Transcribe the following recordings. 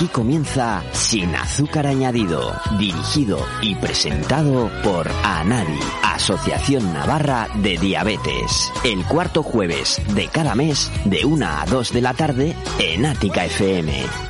Aquí comienza Sin Azúcar Añadido, dirigido y presentado por ANADI, Asociación Navarra de Diabetes. El cuarto jueves de cada mes, de 1 a 2 de la tarde, en Ática FM.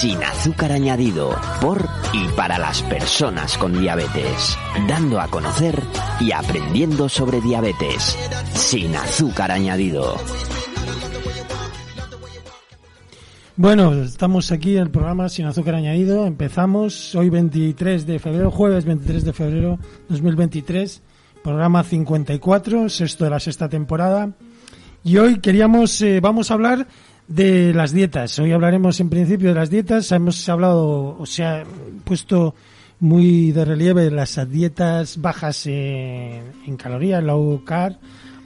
Sin azúcar añadido, por y para las personas con diabetes, dando a conocer y aprendiendo sobre diabetes. Sin azúcar añadido. Bueno, estamos aquí en el programa Sin Azúcar Añadido. Empezamos hoy 23 de febrero, jueves 23 de febrero 2023, programa 54, sexto de la sexta temporada. Y hoy queríamos, eh, vamos a hablar de las dietas. Hoy hablaremos en principio de las dietas. Hemos hablado, o sea, puesto muy de relieve las dietas bajas en, en calorías, low carb,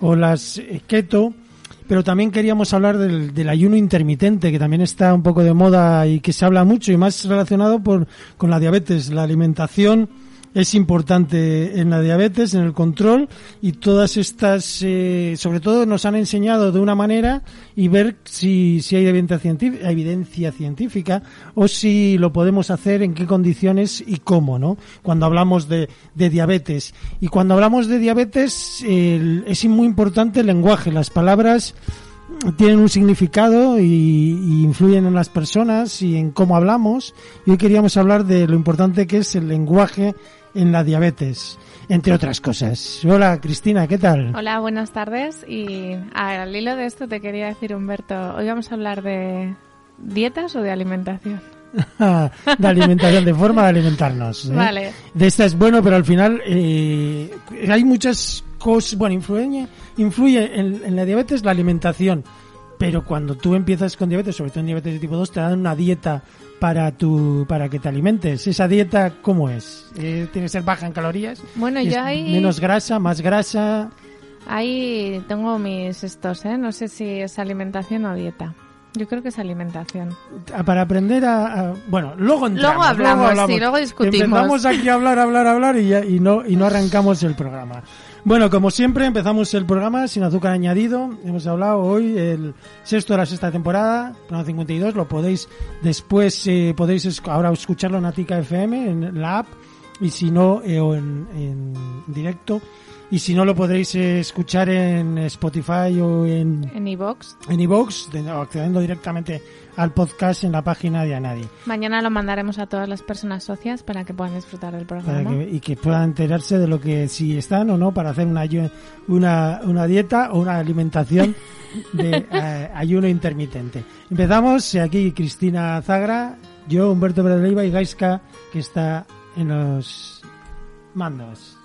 o las eh, keto pero también queríamos hablar del, del, ayuno intermitente, que también está un poco de moda y que se habla mucho y más relacionado por, con la diabetes, la alimentación es importante en la diabetes, en el control y todas estas, eh, sobre todo nos han enseñado de una manera y ver si, si hay evidencia científica, o si lo podemos hacer, en qué condiciones y cómo, ¿no? Cuando hablamos de, de diabetes. Y cuando hablamos de diabetes el, es muy importante el lenguaje, las palabras tienen un significado y, y, influyen en las personas y en cómo hablamos. Y hoy queríamos hablar de lo importante que es el lenguaje en la diabetes, entre otras cosas. Hola Cristina, ¿qué tal? Hola, buenas tardes. Y al hilo de esto te quería decir, Humberto, hoy vamos a hablar de dietas o de alimentación. de alimentación, de forma de alimentarnos. ¿eh? Vale. De esta es bueno, pero al final eh, hay muchas cosas, bueno, influye, influye en, en la diabetes la alimentación. Pero cuando tú empiezas con diabetes, sobre todo en diabetes de tipo 2, te dan una dieta para tu para que te alimentes. ¿Esa dieta cómo es? Eh, ¿Tiene que ser baja en calorías? Bueno, yo ahí... Menos grasa, más grasa... Ahí tengo mis estos, ¿eh? No sé si es alimentación o dieta. Yo creo que es alimentación. Para aprender a... a bueno, luego entramos. Luego hablamos, luego hablamos. sí, luego discutimos. Empezamos aquí a hablar, hablar, hablar y, ya, y, no, y no arrancamos el programa. Bueno, como siempre, empezamos el programa sin azúcar añadido. Hemos hablado hoy el sexto de la sexta temporada, programa 52. Lo podéis después, eh, podéis ahora escucharlo en Atica FM, en la app, y si no, eh, o en, en directo. Y si no, lo podréis eh, escuchar en Spotify o en... En iVox. En iVox, accediendo directamente al podcast en la página de Anadi. Mañana lo mandaremos a todas las personas socias para que puedan disfrutar del programa. Que, y que puedan enterarse de lo que si están o no para hacer una, una, una dieta o una alimentación de eh, ayuno intermitente. Empezamos, aquí Cristina Zagra, yo, Humberto Bradleiva y Gaiska, que está en los mandos.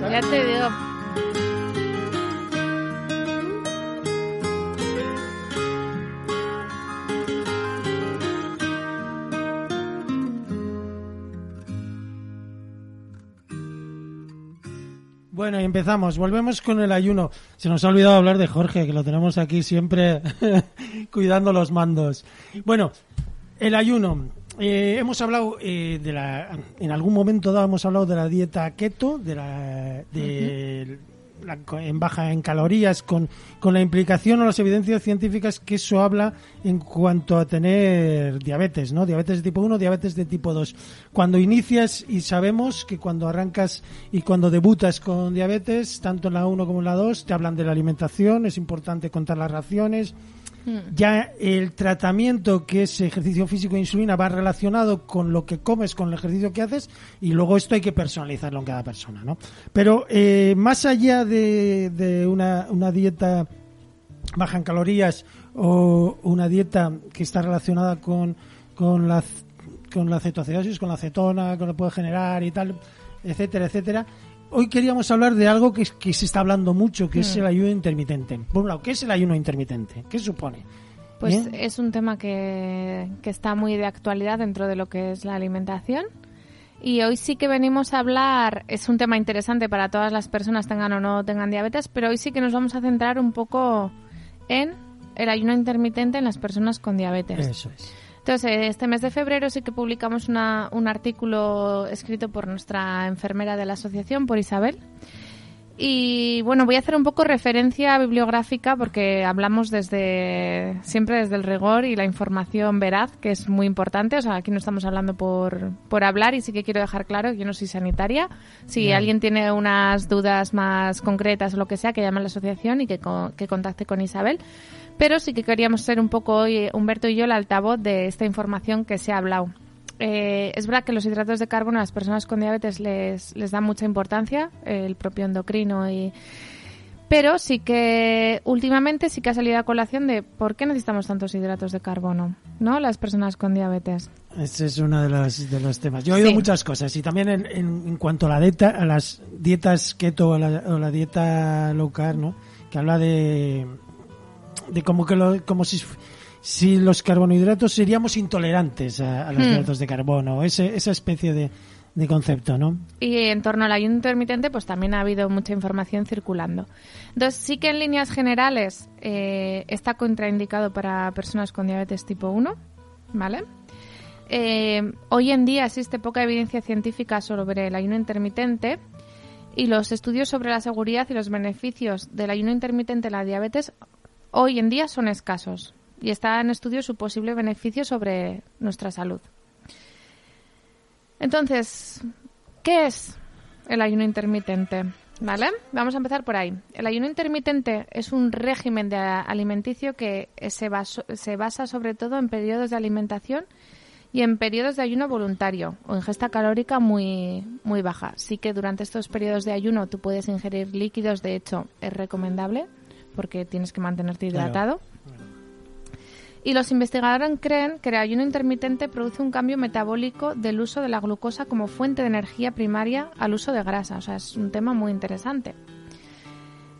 Ya te digo. Bueno, y empezamos. Volvemos con el ayuno. Se nos ha olvidado hablar de Jorge, que lo tenemos aquí siempre cuidando los mandos. Bueno, el ayuno. Eh, hemos hablado eh, de la, en algún momento dado hemos hablado de la dieta keto, de la, de, uh -huh. en baja en calorías, con, con la implicación o las evidencias científicas que eso habla en cuanto a tener diabetes, ¿no? Diabetes de tipo 1, diabetes de tipo 2. Cuando inicias y sabemos que cuando arrancas y cuando debutas con diabetes, tanto en la 1 como en la 2, te hablan de la alimentación, es importante contar las raciones. Ya el tratamiento que es ejercicio físico e insulina va relacionado con lo que comes, con el ejercicio que haces y luego esto hay que personalizarlo en cada persona, ¿no? Pero eh, más allá de, una, una dieta baja en calorías o una dieta que está relacionada con, con la con la cetoacidosis, con la acetona, que lo puede generar y tal, etcétera, etcétera hoy queríamos hablar de algo que, que se está hablando mucho, que es hmm. el ayuno intermitente. Por un lado, ¿qué es el ayuno intermitente? ¿Qué supone? Pues es un tema que, que está muy de actualidad dentro de lo que es la alimentación. Y hoy sí que venimos a hablar, es un tema interesante para todas las personas, tengan o no tengan diabetes, pero hoy sí que nos vamos a centrar un poco en el ayuno intermitente en las personas con diabetes. Eso es. Entonces, este mes de febrero sí que publicamos una, un artículo escrito por nuestra enfermera de la asociación, por Isabel. Y bueno, voy a hacer un poco referencia bibliográfica porque hablamos desde siempre desde el rigor y la información veraz, que es muy importante. O sea, aquí no estamos hablando por, por hablar y sí que quiero dejar claro que yo no soy sanitaria. Si alguien tiene unas dudas más concretas o lo que sea, que llame a la asociación y que, que contacte con Isabel. Pero sí que queríamos ser un poco hoy, Humberto y yo, el altavoz de esta información que se ha hablado. Eh, es verdad que los hidratos de carbono a las personas con diabetes les, les da mucha importancia, el propio endocrino y... Pero sí que últimamente sí que ha salido a colación de por qué necesitamos tantos hidratos de carbono, ¿no? Las personas con diabetes. Ese es uno de los, de los temas. Yo he oído muchas cosas y también en, en, cuanto a la dieta, a las dietas keto o la, o la dieta low carb, ¿no? Que habla de de como que lo, como si si los carbohidratos seríamos intolerantes a, los hmm. hidratos de carbono, ese, esa especie de, de concepto, ¿no? Y en torno al ayuno intermitente, pues también ha habido mucha información circulando. Entonces, sí que en líneas generales eh, está contraindicado para personas con diabetes tipo 1, ¿vale? Eh, hoy en día existe poca evidencia científica sobre el ayuno intermitente y los estudios sobre la seguridad y los beneficios del ayuno intermitente en la diabetes hoy en día son escasos y está en estudio su posible beneficio sobre nuestra salud. Entonces, ¿qué es el ayuno intermitente? ¿Vale? Vamos a empezar por ahí. El ayuno intermitente es un régimen de alimenticio que se, se basa sobre todo en periodos de alimentación y en periodos de ayuno voluntario o ingesta calórica muy, muy baja. Sí que durante estos periodos de ayuno tú puedes ingerir líquidos, de hecho es recomendable porque tienes que mantenerte hidratado. Y los investigadores creen que el ayuno intermitente produce un cambio metabólico del uso de la glucosa como fuente de energía primaria al uso de grasa. O sea, es un tema muy interesante.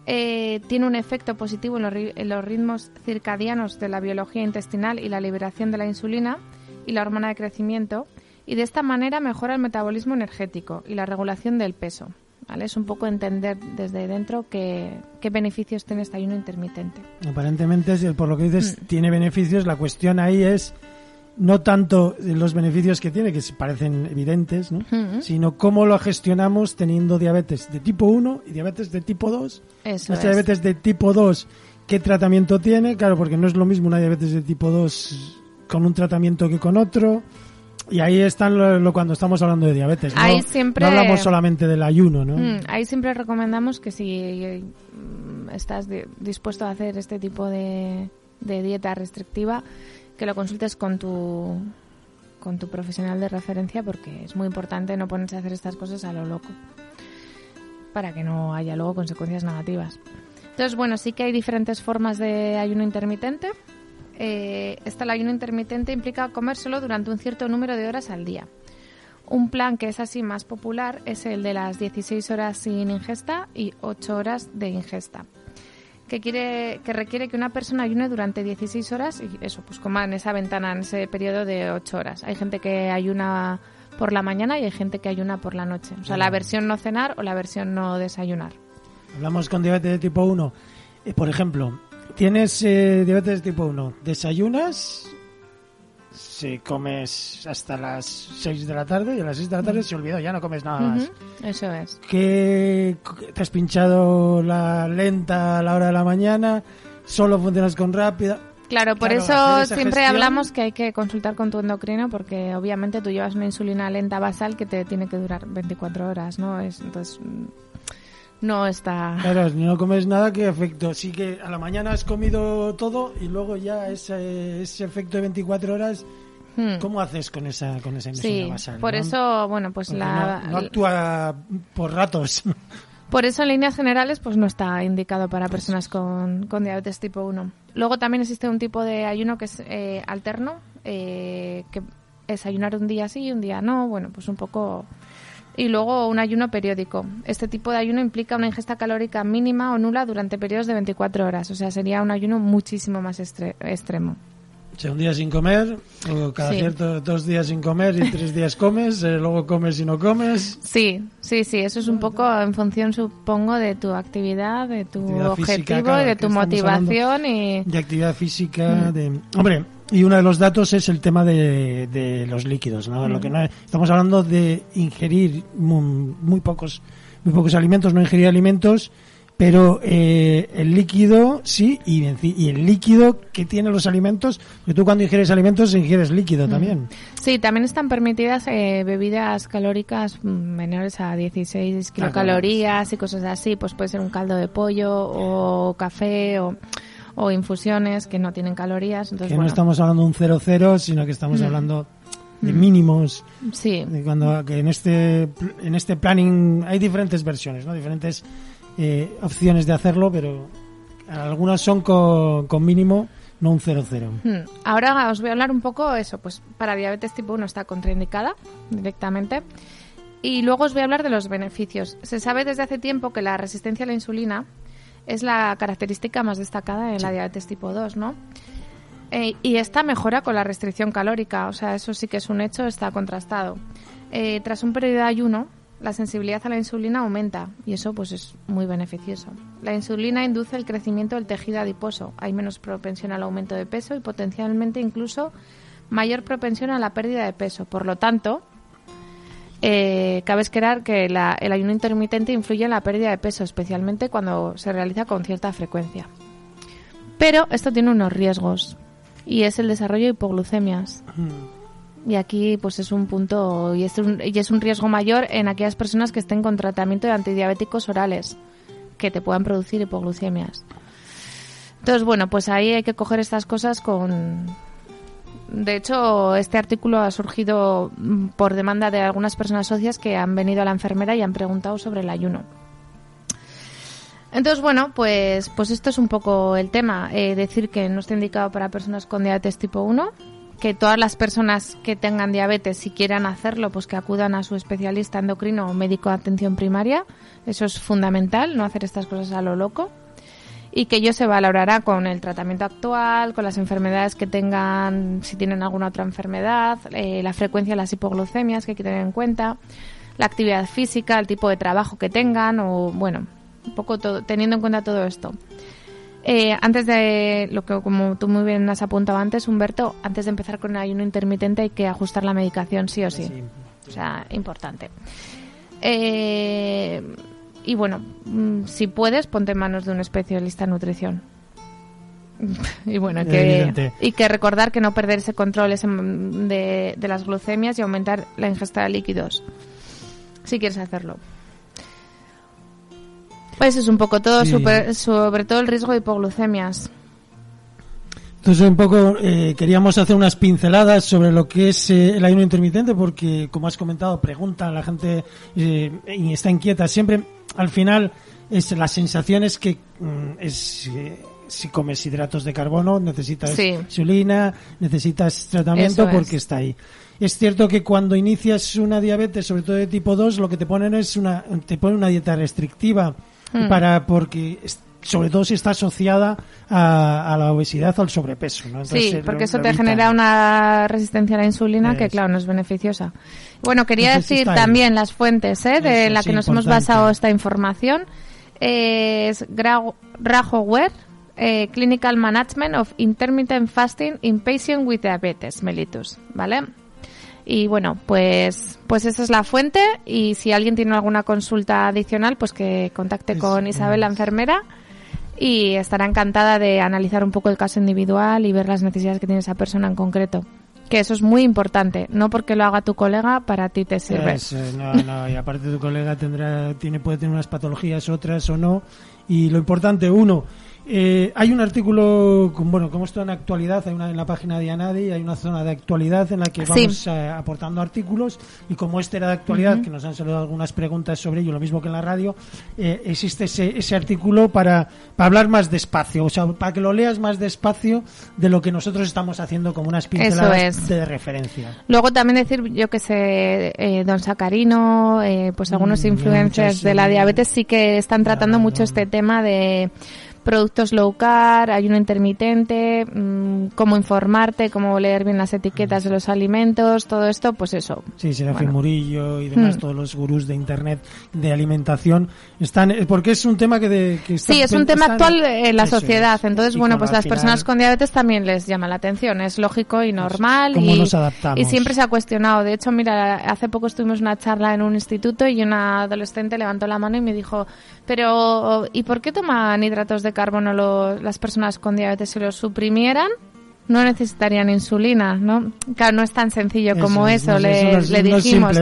Eh, tiene un efecto positivo en los, en los, ritmos circadianos de la biología intestinal y la liberación de la insulina y la hormona de crecimiento. Y de esta manera mejora el metabolismo energético y la regulación del peso. Es un poco entender desde dentro qué, beneficios tiene este ayuno intermitente. Aparentemente, por lo que dices, mm. tiene beneficios. La cuestión ahí es no tanto los beneficios que tiene, que parecen evidentes, ¿no? Mm. sino cómo lo gestionamos teniendo diabetes de tipo 1 y diabetes de tipo 2. Eso Esta diabetes de tipo 2, ¿qué tratamiento tiene? Claro, porque no es lo mismo una diabetes de tipo 2 con un tratamiento que con otro. Y ahí están lo, cuando estamos hablando de diabetes. ¿no? Ahí siempre, no hablamos solamente del ayuno, ¿no? Mm, ahí siempre recomendamos que si mm, estás dispuesto a hacer este tipo de, dieta restrictiva, que lo consultes con tu con tu profesional de referencia porque es muy importante no ponerse a hacer estas cosas a lo loco para que no haya luego consecuencias negativas. Entonces, bueno, sí que hay diferentes formas de ayuno intermitente eh, el ayuno intermitente implica comer solo durante un cierto número de horas al día. Un plan que es así más popular es el de las 16 horas sin ingesta y 8 horas de ingesta. Que, quiere, que requiere que una persona ayune durante 16 horas y eso, pues coma en esa ventana, en ese periodo de 8 horas. Hay gente que ayuna por la mañana y hay gente que ayuna por la noche. O sea, la versión no cenar o la versión no desayunar. Hablamos con diabetes de tipo 1. Eh, por ejemplo, Tienes eh, diabetes tipo 1. ¿Desayunas se comes hasta las 6 de la tarde y a las 6 de la tarde se olvidó, ya no comes nada más. Eso es. que te has pinchado la lenta a la hora de la mañana, solo funcionas con rápida. Claro, por Claro, eso siempre gestión- hablamos que hay que consultar con tu endocrino porque obviamente tú llevas una insulina lenta basal que te tiene que durar 24 horas, ¿no? Es, entonces, mm, no está... Claro, no comes nada, ¿qué efecto? Sí que a la mañana has comido todo y luego ya ese, ese efecto de 24 horas, Hmm. ¿cómo haces con esa, con esa insulina Sí, basal? por no? eso, bueno, pues Porque la... no, no actúa por ratos. Por eso, en líneas generales, pues no está indicado para personas con, con diabetes tipo 1. Luego también existe un tipo de ayuno que es eh, alterno, eh, que es ayunar un día sí y un día no, bueno, pues un poco... Y luego un ayuno periódico. Este tipo de ayuno implica una ingesta calórica mínima o nula durante periodos de 24 horas, o sea, sería un ayuno muchísimo más estre- extremo. O sea, un día sin comer, o cada Sí. cierto dos días sin comer y tres días comes, eh, luego comes y no comes. Sí, sí, sí, eso es un poco en función, supongo, de tu actividad, de tu Actividad física, objetivo claro, y de tu motivación y... de actividad Mm. física. De... Hombre, y uno de los datos es el tema de, de los líquidos. ¿no? Lo que no, estamos hablando de ingerir muy, muy pocos muy pocos alimentos, no ingerir alimentos, pero eh, el líquido sí, y, el líquido que tienen los alimentos, porque tú cuando ingieres alimentos ingieres líquido Mm. también. Sí, también están permitidas eh, bebidas calóricas mm, menores a 16 kilocalorías y cosas así. Pues puede ser un caldo de pollo o café o, o infusiones que no tienen calorías. Entonces, que no estamos hablando de un 0-0, sino que estamos hablando de mínimos. sí, de cuando que en este en este planning hay diferentes versiones no diferentes eh, opciones de hacerlo pero algunas son con, con mínimo no un 0-0 Mm. Ahora os voy a hablar un poco eso, pues para diabetes tipo 1 está contraindicada directamente. Y luego os voy a hablar de los beneficios. Se sabe desde hace tiempo que la resistencia a la insulina es la característica más destacada en la diabetes tipo 2, ¿no? Eh, y esta mejora con la restricción calórica, o sea, eso sí que es un hecho, está contrastado. Eh, tras un periodo de ayuno, la sensibilidad a la insulina aumenta y eso pues es muy beneficioso. La insulina induce el crecimiento del tejido adiposo, hay menos propensión al aumento de peso y potencialmente incluso mayor propensión a la pérdida de peso. Por lo tanto, eh, cabe esperar que la- el ayuno intermitente influye en la pérdida de peso, especialmente cuando se realiza con cierta frecuencia. Pero esto tiene unos riesgos y es el desarrollo de hipoglucemias. Y aquí pues es un punto y es un, y es un riesgo mayor en aquellas personas que estén con tratamiento de antidiabéticos orales que te puedan producir hipoglucemias. Entonces, bueno, pues ahí hay que coger estas cosas con... De hecho, este artículo ha surgido mm, por demanda de algunas personas socias que han venido a la enfermera y han preguntado sobre el ayuno. Entonces, bueno, pues, pues esto es un poco el tema. Eh, decir que no está indicado para personas con diabetes tipo 1, que todas las personas que tengan diabetes, si quieran hacerlo, pues que acudan a su especialista endocrino o médico de atención primaria. Eso es fundamental, no hacer estas cosas a lo loco. Y que ello se valorará con el tratamiento actual, con las enfermedades que tengan, si tienen alguna otra enfermedad, eh, la frecuencia de las hipoglucemias que hay que tener en cuenta, la actividad física, el tipo de trabajo que tengan, o bueno, un poco todo, teniendo en cuenta todo esto. Eh, antes de lo que, como tú muy bien has apuntado antes, Humberto, antes de empezar con el ayuno intermitente hay que ajustar la medicación sí o sí. Sí. O sea, importante. Eh, y bueno, mm, si puedes, ponte en manos de un especialista en nutrición. y bueno, que, y que recordar que no perder ese control ese, mm, de, de las glucemias y aumentar la ingesta de líquidos. Si quieres hacerlo. Pues es un poco todo Sí. super- sobre todo el riesgo de hipoglucemias. Entonces, un poco eh, queríamos hacer unas pinceladas sobre lo que es eh, el ayuno intermitente, porque, como has comentado, pregunta la gente eh, y está inquieta. Siempre, al final, es la sensación es que mm, es, eh, si comes hidratos de carbono, necesitas Sí. insulina, necesitas tratamiento Eso es. porque está ahí. Es cierto que cuando inicias una diabetes, sobre todo de tipo 2, lo que te ponen es una, te ponen una dieta restrictiva Hmm. para, porque sobre todo si está asociada a, a la obesidad o al sobrepeso. ¿no? Entonces, Sí, eh, porque lo- eso te genera una resistencia a la insulina que, claro, no es beneficiosa. Bueno, quería Entonces decir también las fuentes ¿eh? de Eso, la sí, que nos hemos basado esta información. Es Rajower, eh, Clinical Management of Intermittent Fasting in Patients with Diabetes mellitus, ¿vale? Y bueno, pues, pues esa es la fuente y si alguien tiene alguna consulta adicional, pues que contacte con Isabel, la enfermera, y estará encantada de analizar un poco el caso individual y ver las necesidades que tiene esa persona en concreto. Que eso es muy importante, no porque lo haga tu colega, para ti te sirve. no, no, y aparte tu colega tendrá, tiene, puede tener unas patologías, otras o no, y lo importante, uno, eh, hay un artículo, bueno, como esto en actualidad, hay una en la página de Anadi, hay una zona de actualidad en la que vamos eh, aportando artículos y como este era de actualidad, que nos han salido algunas preguntas sobre ello, lo mismo que en la radio, eh, existe ese, ese artículo para, para hablar más despacio, o sea, para que lo leas más despacio de lo que nosotros estamos haciendo como unas pinceladas de referencia. Luego también decir, yo que sé, Don Sacarino, pues algunos mm, influencers de la diabetes sí que están tratando mucho este tema de productos low carb, ayuno intermitente, mmm, cómo informarte, cómo leer bien las etiquetas de los alimentos, todo esto, pues eso. Sí, Serafín Murillo y demás, hmm. todos los gurús de internet de alimentación están, eh, porque es un tema que, de, que está, Sí, es un tema actual en la sociedad, entonces bueno, pues las personas con diabetes también les llama la atención, es lógico y normal ¿Cómo y, nos y siempre se ha cuestionado. De hecho, mira, hace poco estuvimos una charla en un instituto y una adolescente levantó la mano y me dijo, pero ¿y por qué toman hidratos de carbono las personas con diabetes si los suprimieran? no necesitarían insulina, ¿no? Claro, no es tan sencillo como eso, le, dijimos.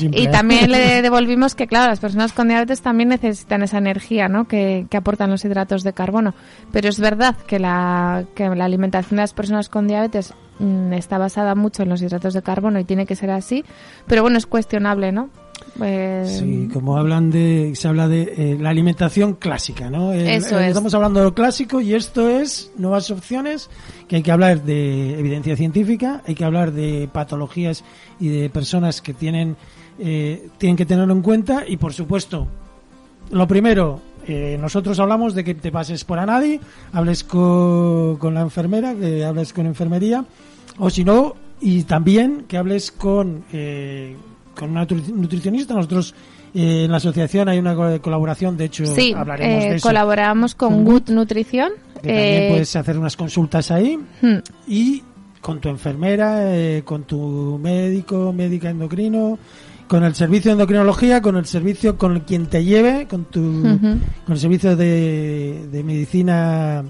y también le devolvimos que, claro, las personas con diabetes también necesitan esa energía, ¿no? Que, que, aportan los hidratos de carbono. Pero es verdad que la, que la alimentación de las personas con diabetes mm, está basada mucho en los hidratos de carbono y tiene que ser así, pero bueno, es cuestionable, ¿no? Pues... Sí, como hablan de, se habla de eh, la alimentación clásica, ¿no? Eso es. Estamos hablando de lo clásico y esto es nuevas opciones, que hay que hablar de evidencia científica, hay que hablar de patologías y de personas que tienen, eh, tienen que tenerlo en cuenta y por supuesto, lo primero, eh, nosotros hablamos de que te pases por a nadie, hables con, con la enfermera, que hables con enfermería, o si no, y también que hables con con una nutricionista. Nosotros eh, en la asociación hay una colaboración, de hecho hablaremos de eh, eso. colaboramos con, Good Nutrición. también eh, puedes hacer unas consultas ahí hmm. y con tu enfermera, con tu médico, médica endocrino, con el servicio de endocrinología, con el servicio con quien te lleve, con tu con el servicio de, de medicina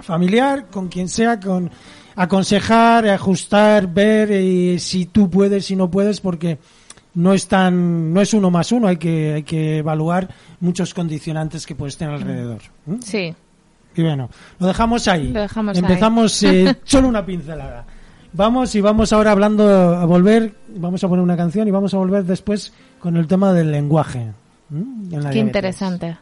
familiar, con quien sea, con aconsejar, ajustar, ver eh, si tú puedes, si no puedes, porque no es tan, no es uno más uno, hay que, hay que evaluar muchos condicionantes que puedes tener alrededor. Sí. Y bueno, lo dejamos ahí. Lo dejamos Empezamos Eh, solo una pincelada. Vamos y vamos ahora hablando a volver, vamos a poner una canción y vamos a volver después con el tema del lenguaje. Qué interesante.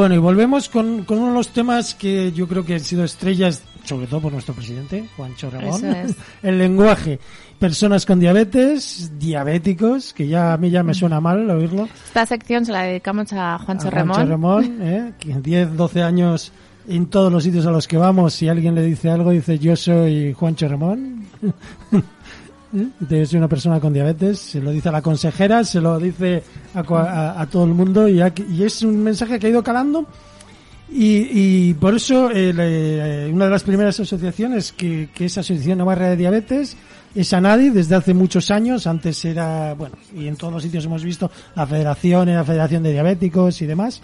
Bueno, y volvemos con, con uno de los temas que yo creo que han sido estrellas, sobre todo por nuestro presidente, Juancho Ramón. Eso es. El lenguaje. Personas con diabetes, diabéticos, que ya a mí ya me suena mal oírlo. Esta sección se la dedicamos a Juancho a Remón. Juancho Ramón, ¿eh? que en 10, 12 años en todos los sitios a los que vamos, si alguien le dice algo, dice yo soy Juancho Ramón. ¿Eh? Debe ser una persona con diabetes, se lo dice a la consejera, se lo dice a, a- a todo el mundo y, aquí- y es un mensaje que ha ido calando y, y por eso eh, le- una de las primeras asociaciones que, que es Asociación Navarra de Diabetes es ANADI desde hace muchos años, antes era, bueno, y en todos los sitios hemos visto la federación, la Federación de Diabéticos y demás.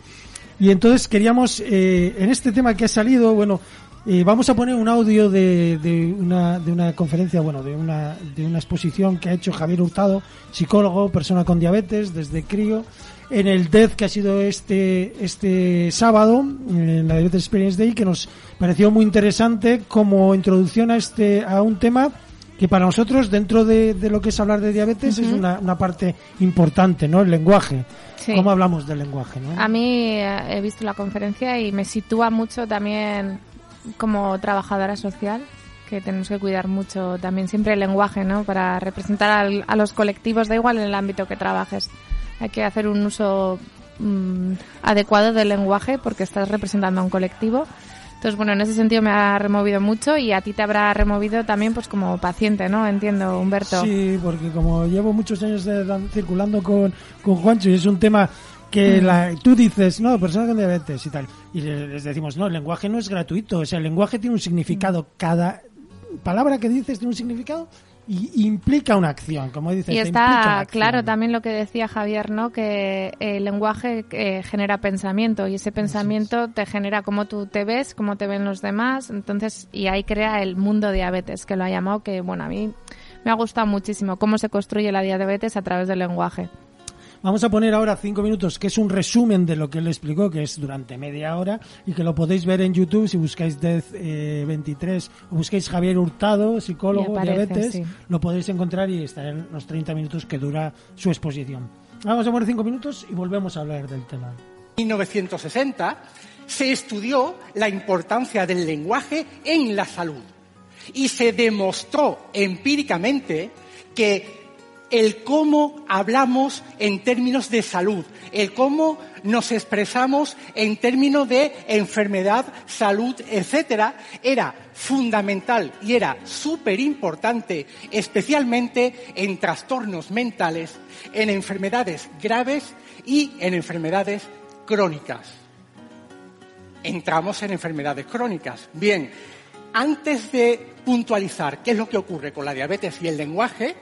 Y entonces queríamos, eh, en este tema que ha salido, bueno, eh, vamos a poner un audio de, de, una, de una conferencia, bueno, de una, de una exposición que ha hecho Javier Hurtado, psicólogo, persona con diabetes, desde crío, en el DEZ que ha sido este, este sábado, en la Diabetes Experience Day, que nos pareció muy interesante como introducción a, este, a un tema que para nosotros, dentro de, de lo que es hablar de diabetes, es una, una parte importante, ¿no? El lenguaje. Sí. ¿Cómo hablamos del lenguaje, no? A mí eh, he visto la conferencia y me sitúa mucho también como trabajadora social, que tenemos que cuidar mucho también siempre el lenguaje, ¿no? Para representar al- a los colectivos, da igual en el ámbito que trabajes. Hay que hacer un uso mm, adecuado del lenguaje porque estás representando a un colectivo. Entonces, bueno, en ese sentido me ha removido mucho y a ti te habrá removido también pues como paciente, ¿no? Entiendo, Humberto. Sí, porque como llevo muchos años de- circulando con, con Juancho y es un tema que la, tú dices, no, persona con diabetes y tal, y le- les decimos, no, el lenguaje no es gratuito, o sea, el lenguaje tiene un significado, cada palabra que dices tiene un significado y implica una acción, como dices. Y está claro también lo que decía Javier, ¿no? Que el lenguaje eh, genera pensamiento y ese pensamiento te genera cómo tú te ves, cómo te ven los demás. Entonces, y ahí crea el mundo diabetes, que lo ha llamado, que bueno, a mí me ha gustado muchísimo cómo se construye la diabetes a través del lenguaje. Vamos a poner ahora cinco minutos, que es un resumen de lo que él explicó, que es durante media hora, y que lo podéis ver en YouTube si buscáis DEZ eh, 23 o buscáis Javier Hurtado, psicólogo, Y aparece, diabetes, sí. lo podéis encontrar y estará en los 30 minutos que dura su exposición. Vamos a poner cinco minutos y volvemos a hablar del tema. 1960 se estudió la importancia del lenguaje en la salud y se demostró empíricamente que el cómo hablamos en términos de salud, el cómo nos expresamos en términos de enfermedad, salud, etcétera, era fundamental y era súper importante, especialmente en trastornos mentales, en enfermedades graves y en enfermedades crónicas. Entramos en enfermedades crónicas. Bien, antes de puntualizar qué es lo que ocurre con la diabetes y el lenguaje,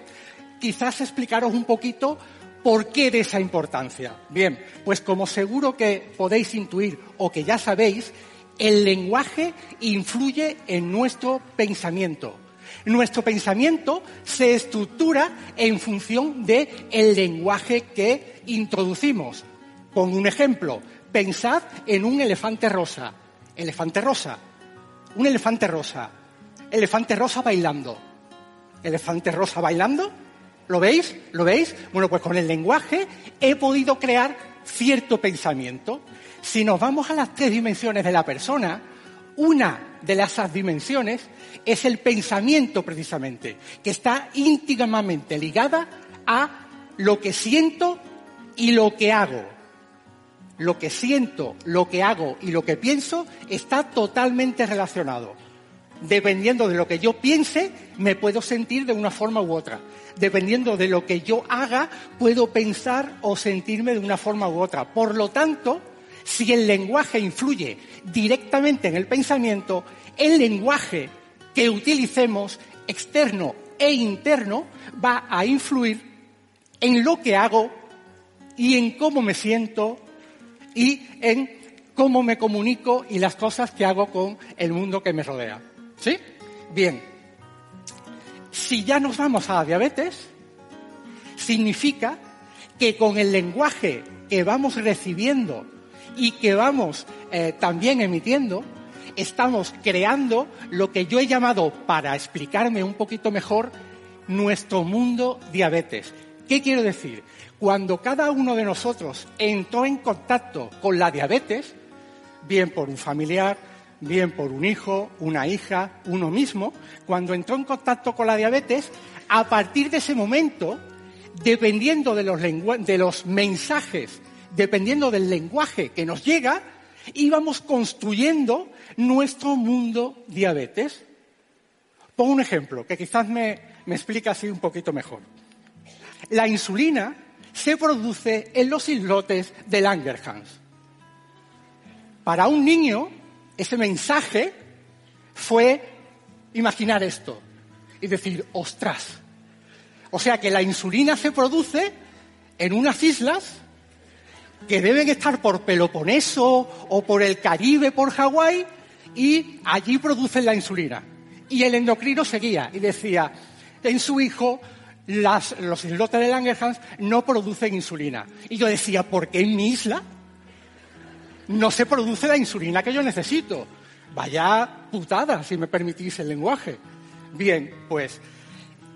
quizás explicaros un poquito por qué de esa importancia. Bien, pues como seguro que podéis intuir o que ya sabéis, el lenguaje influye en nuestro pensamiento. Nuestro pensamiento se estructura en función de el lenguaje que introducimos. Pongo un ejemplo. Pensad en un elefante rosa. Elefante rosa. Un elefante rosa. Elefante rosa bailando. Elefante rosa bailando. ¿Lo veis? ¿Lo veis? Bueno, pues con el lenguaje he podido crear cierto pensamiento. Si nos vamos a las tres dimensiones de la persona, una de esas dimensiones es el pensamiento precisamente, que está íntimamente ligada a lo que siento y lo que hago. Lo que siento, lo que hago y lo que pienso está totalmente relacionado. Dependiendo de lo que yo piense, me puedo sentir de una forma u otra. Dependiendo de lo que yo haga, puedo pensar o sentirme de una forma u otra. Por lo tanto, si el lenguaje influye directamente en el pensamiento, el lenguaje que utilicemos, externo e interno, va a influir en lo que hago y en cómo me siento y en cómo me comunico y las cosas que hago con el mundo que me rodea. ¿Sí? Bien. Si ya nos vamos a la diabetes, significa que con el lenguaje que vamos recibiendo y que vamos eh, también emitiendo, estamos creando lo que yo he llamado, para explicarme un poquito mejor, nuestro mundo diabetes. ¿Qué quiero decir? Cuando cada uno de nosotros entró en contacto con la diabetes, bien por un familiar, bien por un hijo, una hija, uno mismo, cuando entró en contacto con la diabetes, a partir de ese momento, dependiendo de los, de los mensajes, dependiendo del lenguaje que nos llega, íbamos construyendo nuestro mundo diabetes. Pongo un ejemplo que quizás me, me explica así un poquito mejor. La insulina se produce en los islotes de Langerhans. Para un niño, ese mensaje fue imaginar esto y decir, ostras. O sea que la insulina se produce en unas islas que deben estar por Peloponeso o por el Caribe, por Hawái, y allí producen la insulina. Y el endocrino seguía y decía, en su hijo los islotes de Langerhans no producen insulina. Y yo decía, ¿por qué en mi isla no se produce la insulina que yo necesito? Vaya putada, si me permitís el lenguaje. Bien, pues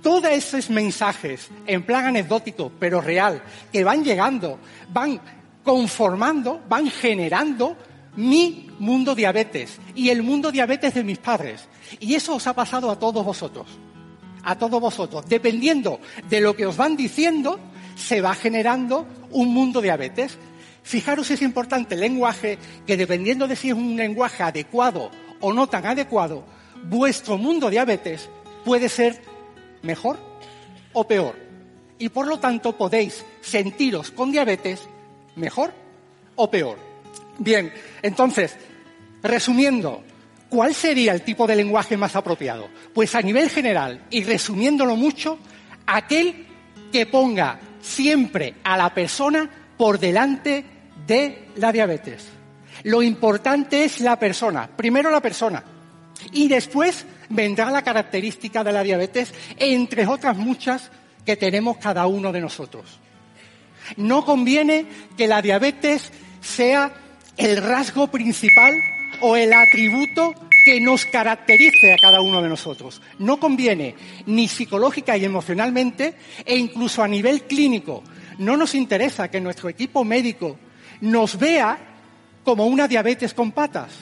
todos esos mensajes en plan anecdótico, pero real, que van llegando, van conformando, van generando mi mundo diabetes y el mundo diabetes de mis padres. Y eso os ha pasado a todos vosotros a todos vosotros. Dependiendo de lo que os van diciendo, se va generando un mundo diabetes. Fijaros si es importante el lenguaje, que dependiendo de si es un lenguaje adecuado o no tan adecuado, vuestro mundo diabetes puede ser mejor o peor. Y por lo tanto podéis sentiros con diabetes mejor o peor. Bien, entonces, resumiendo, ¿Cuál sería el tipo de lenguaje más apropiado? Pues a nivel general, y resumiéndolo mucho, aquel que ponga siempre a la persona por delante de la diabetes. Lo importante es la persona, primero la persona, y después vendrá la característica de la diabetes, entre otras muchas que tenemos cada uno de nosotros. No conviene que la diabetes sea el rasgo principal o el atributo que nos caracterice a cada uno de nosotros. No conviene ni psicológica y emocionalmente e incluso a nivel clínico. No nos interesa que nuestro equipo médico nos vea como una diabetes con patas.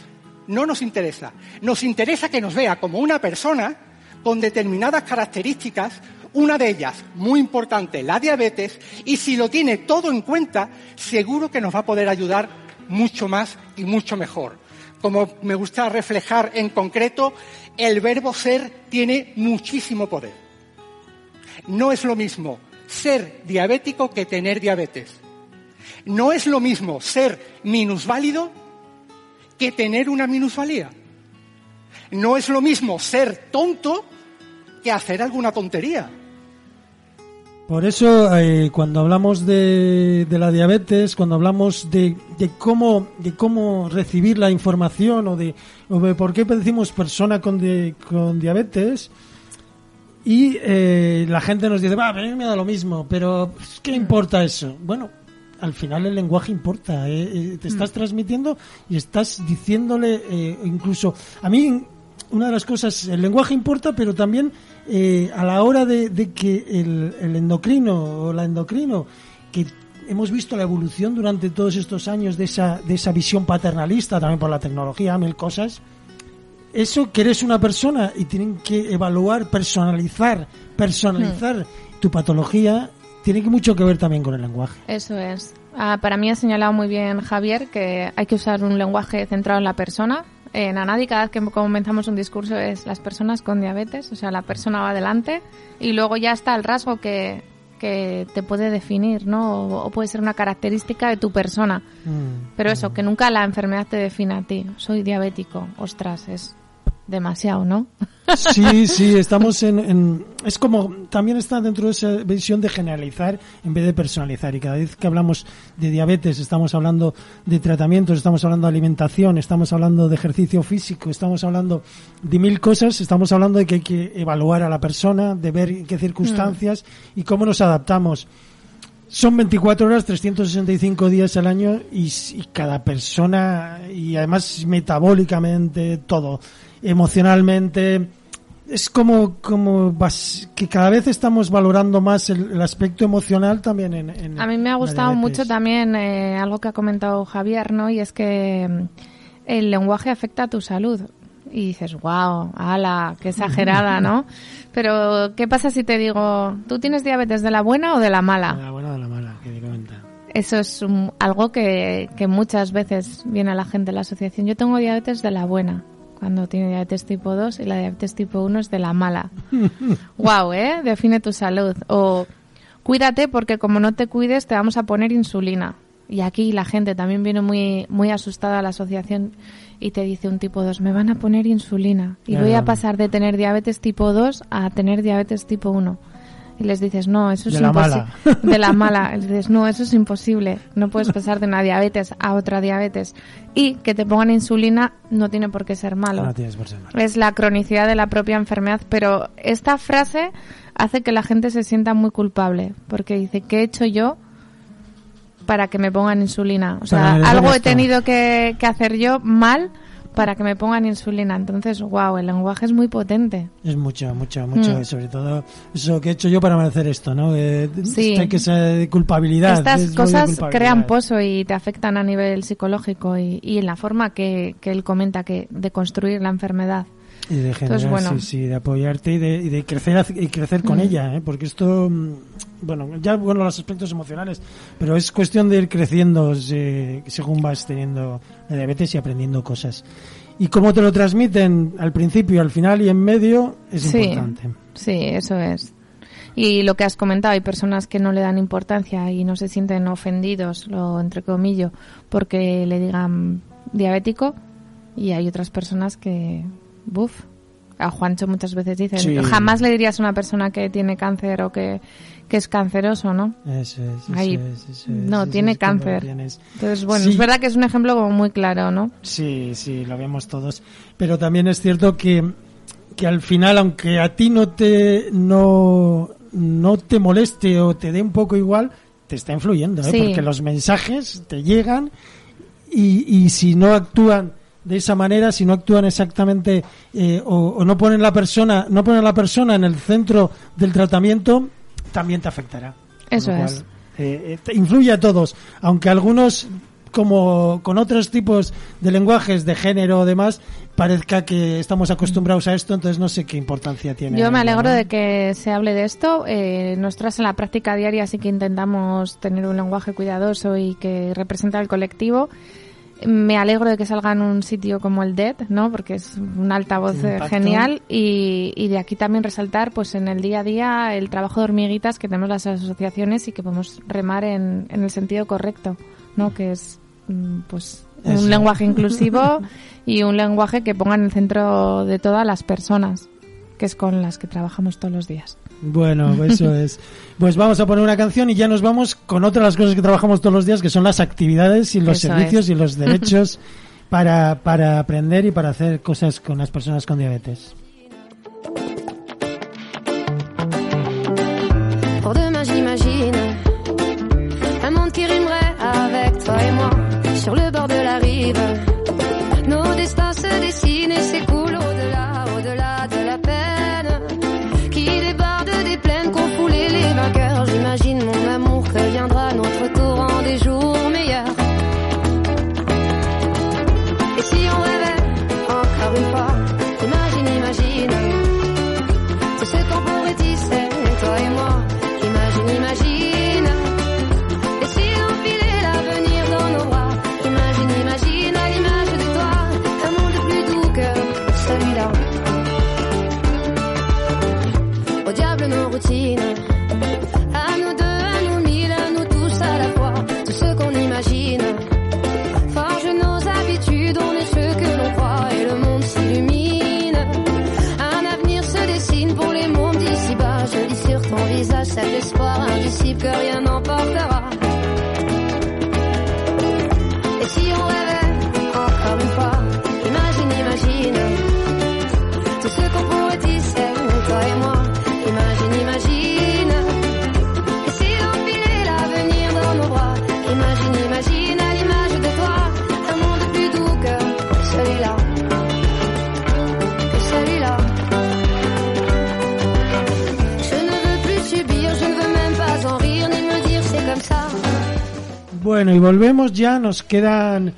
No nos interesa. Nos interesa que nos vea como una persona con determinadas características, una de ellas, muy importante, la diabetes, y si lo tiene todo en cuenta, seguro que nos va a poder ayudar mucho más y mucho mejor como me gusta reflejar en concreto, el verbo ser tiene muchísimo poder. No es lo mismo ser diabético que tener diabetes. No es lo mismo ser minusválido que tener una minusvalía. No es lo mismo ser tonto que hacer alguna tontería. Por eso, eh, cuando hablamos de, la diabetes, cuando hablamos de, cómo, de cómo recibir la información o de, por qué decimos persona con, con diabetes, y eh, la gente nos dice, va, a mí me da lo mismo, pero ¿qué importa eso? Bueno, al final el lenguaje importa. Eh, te estás mm. transmitiendo y estás diciéndole, incluso, a mí una de las cosas, el lenguaje importa, pero también eh, a la hora de, que el, endocrino o la endocrino, que hemos visto la evolución durante todos estos años de esa, de esa visión paternalista, también por la tecnología, mil cosas, eso que eres una persona y tienen que evaluar, personalizar, personalizar hmm. tu patología, tiene que mucho que ver también con el lenguaje. Eso es. Ah, para mí ha señalado muy bien Javier que hay que usar un lenguaje centrado en la persona, en Anadi cada vez que comenzamos un discurso es las personas con diabetes, o sea, la persona va adelante y luego ya está el rasgo que, que te puede definir, ¿no? O, puede ser una característica de tu persona. Mm. Pero eso, que nunca la enfermedad te define a ti. Soy diabético, ostras, es demasiado, ¿no? Sí, sí, estamos en, Es como... También está dentro de esa visión de generalizar en vez de personalizar. Y cada vez que hablamos de diabetes, estamos hablando de tratamientos, estamos hablando de alimentación, estamos hablando de ejercicio físico, estamos hablando de mil cosas, estamos hablando de que hay que evaluar a la persona, de ver en qué circunstancias y cómo nos adaptamos. Son 24 horas, 365 días al año y, y, cada persona, y además metabólicamente, todo emocionalmente. Es como, como que cada vez estamos valorando más el, aspecto emocional también en, A mí me ha gustado mucho también eh, algo que ha comentado Javier, ¿no? Y es que el lenguaje afecta a tu salud. Y dices, wow, ala, qué exagerada, ¿no? Pero, ¿qué pasa si te digo, ¿tú tienes diabetes de la buena o de la mala? De la buena o de la mala, que comenta. Eso es algo que, que muchas veces viene a la gente de la asociación. Yo tengo diabetes de la buena cuando tiene diabetes tipo 2 y la diabetes tipo 1 es de la mala. wow, ¿eh? Define tu salud. O cuídate porque como no te cuides te vamos a poner insulina. Y aquí la gente también viene muy, muy asustada a la asociación y te dice un tipo 2, me van a poner insulina y voy a pasar de tener diabetes tipo 2 a tener diabetes tipo 1 y les dices, no, eso es imposible. De la mala. Les dices, no, eso es imposible. No puedes pasar de una diabetes a otra diabetes. Y que te pongan insulina no tiene por qué ser malo. No tienes por ser malo. Es la cronicidad de la propia enfermedad. Pero esta frase hace que la gente se sienta muy culpable. Porque dice, ¿qué he hecho yo para que me pongan insulina? O sea, algo he tenido que, que hacer yo mal para que me pongan insulina. Entonces, wow, el lenguaje es muy potente. Es mucho, mucho, mucho. Mm. Sobre todo eso que he hecho yo para merecer esto, ¿no? sí. Hay que ser culpabilidad. Estas cosas crean pozo y te afectan a nivel psicológico y, y en la forma que, que él comenta que de construir la enfermedad. Y de generar, bueno. sí, sí, de apoyarte y de, y de crecer y crecer con mm. ella, ¿eh? porque esto, mm, bueno, ya bueno los aspectos emocionales, pero es cuestión de ir creciendo según vas teniendo diabetes y aprendiendo cosas. Y cómo te lo transmiten al principio, al final y en medio es importante. Sí, eso es. Y lo que has comentado, hay personas que no le dan importancia y no se sienten ofendidos, lo entre comillas, porque le digan diabético y hay otras personas que buf, a Juancho muchas veces dicen, jamás le dirías a una persona que tiene cáncer o que, es canceroso, ¿no? Eso es, no, tiene cáncer. Entonces, bueno, es verdad que es un ejemplo como muy claro, ¿no? Sí, sí, lo vemos todos. Pero también es cierto que, que al final, aunque a ti no te, no, no te moleste o te dé un poco igual, te está influyendo, ¿eh? porque los mensajes te llegan y, y si no actúan de esa manera, si no actúan exactamente eh, o, no ponen la persona, no ponen la persona en el centro del tratamiento, también te afectará. Eso es. Eh, eh, influye a todos, aunque algunos como con otros tipos de lenguajes de género o demás parezca que estamos acostumbrados a esto, entonces no sé qué importancia tiene. Yo me alegro de que se hable de esto. Eh, nosotras en la práctica diaria sí que intentamos tener un lenguaje cuidadoso y que represente al colectivo. Me alegro de que salga en un sitio como el DED, ¿no? Porque es un altavoz eh, genial y, y, de aquí también resaltar, pues en el día a día, el trabajo de hormiguitas que tenemos las asociaciones y que podemos remar en, en el sentido correcto, ¿no? Que es, mm, pues, un lenguaje inclusivo y un lenguaje que ponga en el centro de todas las personas, que es con las que trabajamos todos los días. Bueno, eso es. Pues vamos a poner una canción y ya nos vamos con otra de las cosas que trabajamos todos los días, que son las actividades y los servicios y los derechos para, para aprender y para hacer cosas con las personas con diabetes. mattina. A nous deux Bueno, y volvemos ya, nos quedan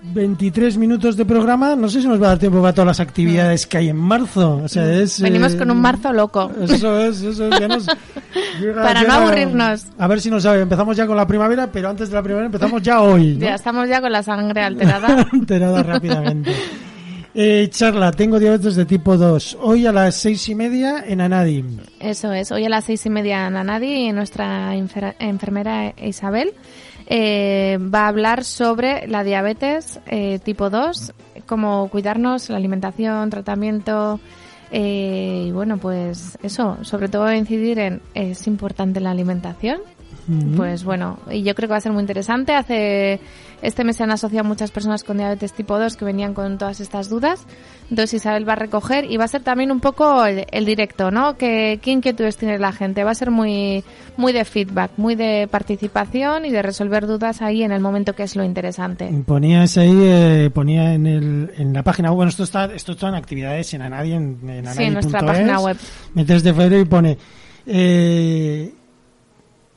23 minutos de programa. No sé si nos va a dar tiempo para todas las actividades que hay en marzo. O sea, es, Venimos eh, con un marzo loco. Eso es, eso es. ya nos- llega- Para no aburrirnos. A ver si nos sabe. Empezamos ya con la primavera, pero antes de la primavera empezamos ya hoy. ¿no? Ya estamos ya con la sangre alterada. Alterada rápidamente. Eh, charla, tengo diabetes de tipo 2. Hoy a las seis y media en Anadi. Eso es. Hoy a las seis y media Nanadi y nuestra enfer- enfermera Isabel eh, va a hablar sobre la diabetes eh, tipo 2, cómo cuidarnos, la alimentación, tratamiento. eh, y bueno, pues eso, sobre todo incidir en es importante la alimentación. Pues bueno, y yo creo que va a ser muy interesante. Hace este mes se han asociado muchas personas con diabetes tipo 2 que venían con todas estas dudas. Entonces Isabel va a recoger y va a ser también un poco el, el directo, ¿no? Que qué inquietudes tiene la gente. Va a ser muy muy de feedback, muy de participación y de resolver dudas ahí en el momento que es lo interesante. Ponías ahí, eh, ponía en, el, en la página Bueno, esto está, esto está en actividades en Anadi, en, en Sí, en nuestra página web. Metes de febrero y pone. Eh,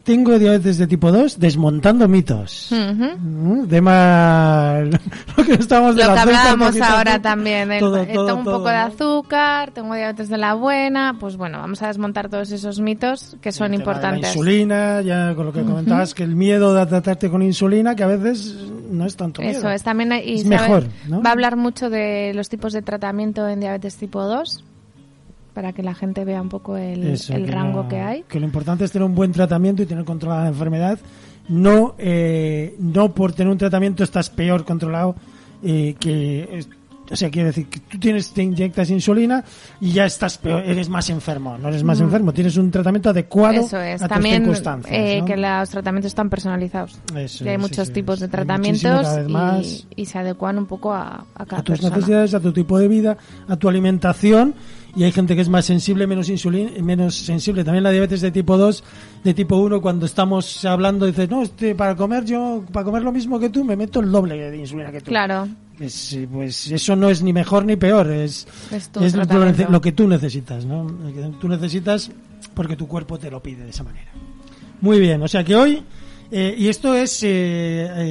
tengo diabetes de tipo 2, desmontando mitos. Ujú. Mm, Tema lo que estábamos de Lo la que hablábamos ahora también, el- todo, todo, tengo un todo, poco de azúcar, tengo diabetes de la buena, pues bueno, vamos a desmontar todos esos mitos que son El tema de importantes. La insulina, ya con lo que comentabas, que el miedo de tratarte con insulina, que a veces no es tanto miedo. Eso es, también hay- Es mejor, ¿no? va a hablar mucho de los tipos de tratamiento en diabetes tipo 2 para que la gente vea un poco el, Eso, el rango no- que hay. Que lo importante es tener un buen tratamiento y tener controlada la enfermedad. No, eh, no por tener un tratamiento estás peor controlado eh, que... o sea, quiere decir que tú tienes, te inyectas insulina y ya estás peor, eres más enfermo. No eres más enfermo, tienes un tratamiento adecuado Eso es, a tus también circunstancias. eh, ¿no? que los tratamientos están personalizados. Eso Y hay es, muchos eso tipos es. de tratamientos más. y, y se adecuan un poco a, a cada a tus persona. necesidades, a tu tipo de vida, a tu alimentación. Y hay gente que es más sensible, menos insulina, menos sensible. También la diabetes de tipo 2, de tipo 1, cuando estamos hablando, dices, no, este, para comer yo, para comer lo mismo que tú, me meto el doble de insulina que tú. Claro, Es, eh, pues eso no es ni mejor ni peor, es, Es es lo, que tú necesitas, ¿no? Lo que tú necesitas porque tu cuerpo te lo pide de esa manera. Muy bien, o sea que hoy, eh, ¿y esto es, eh,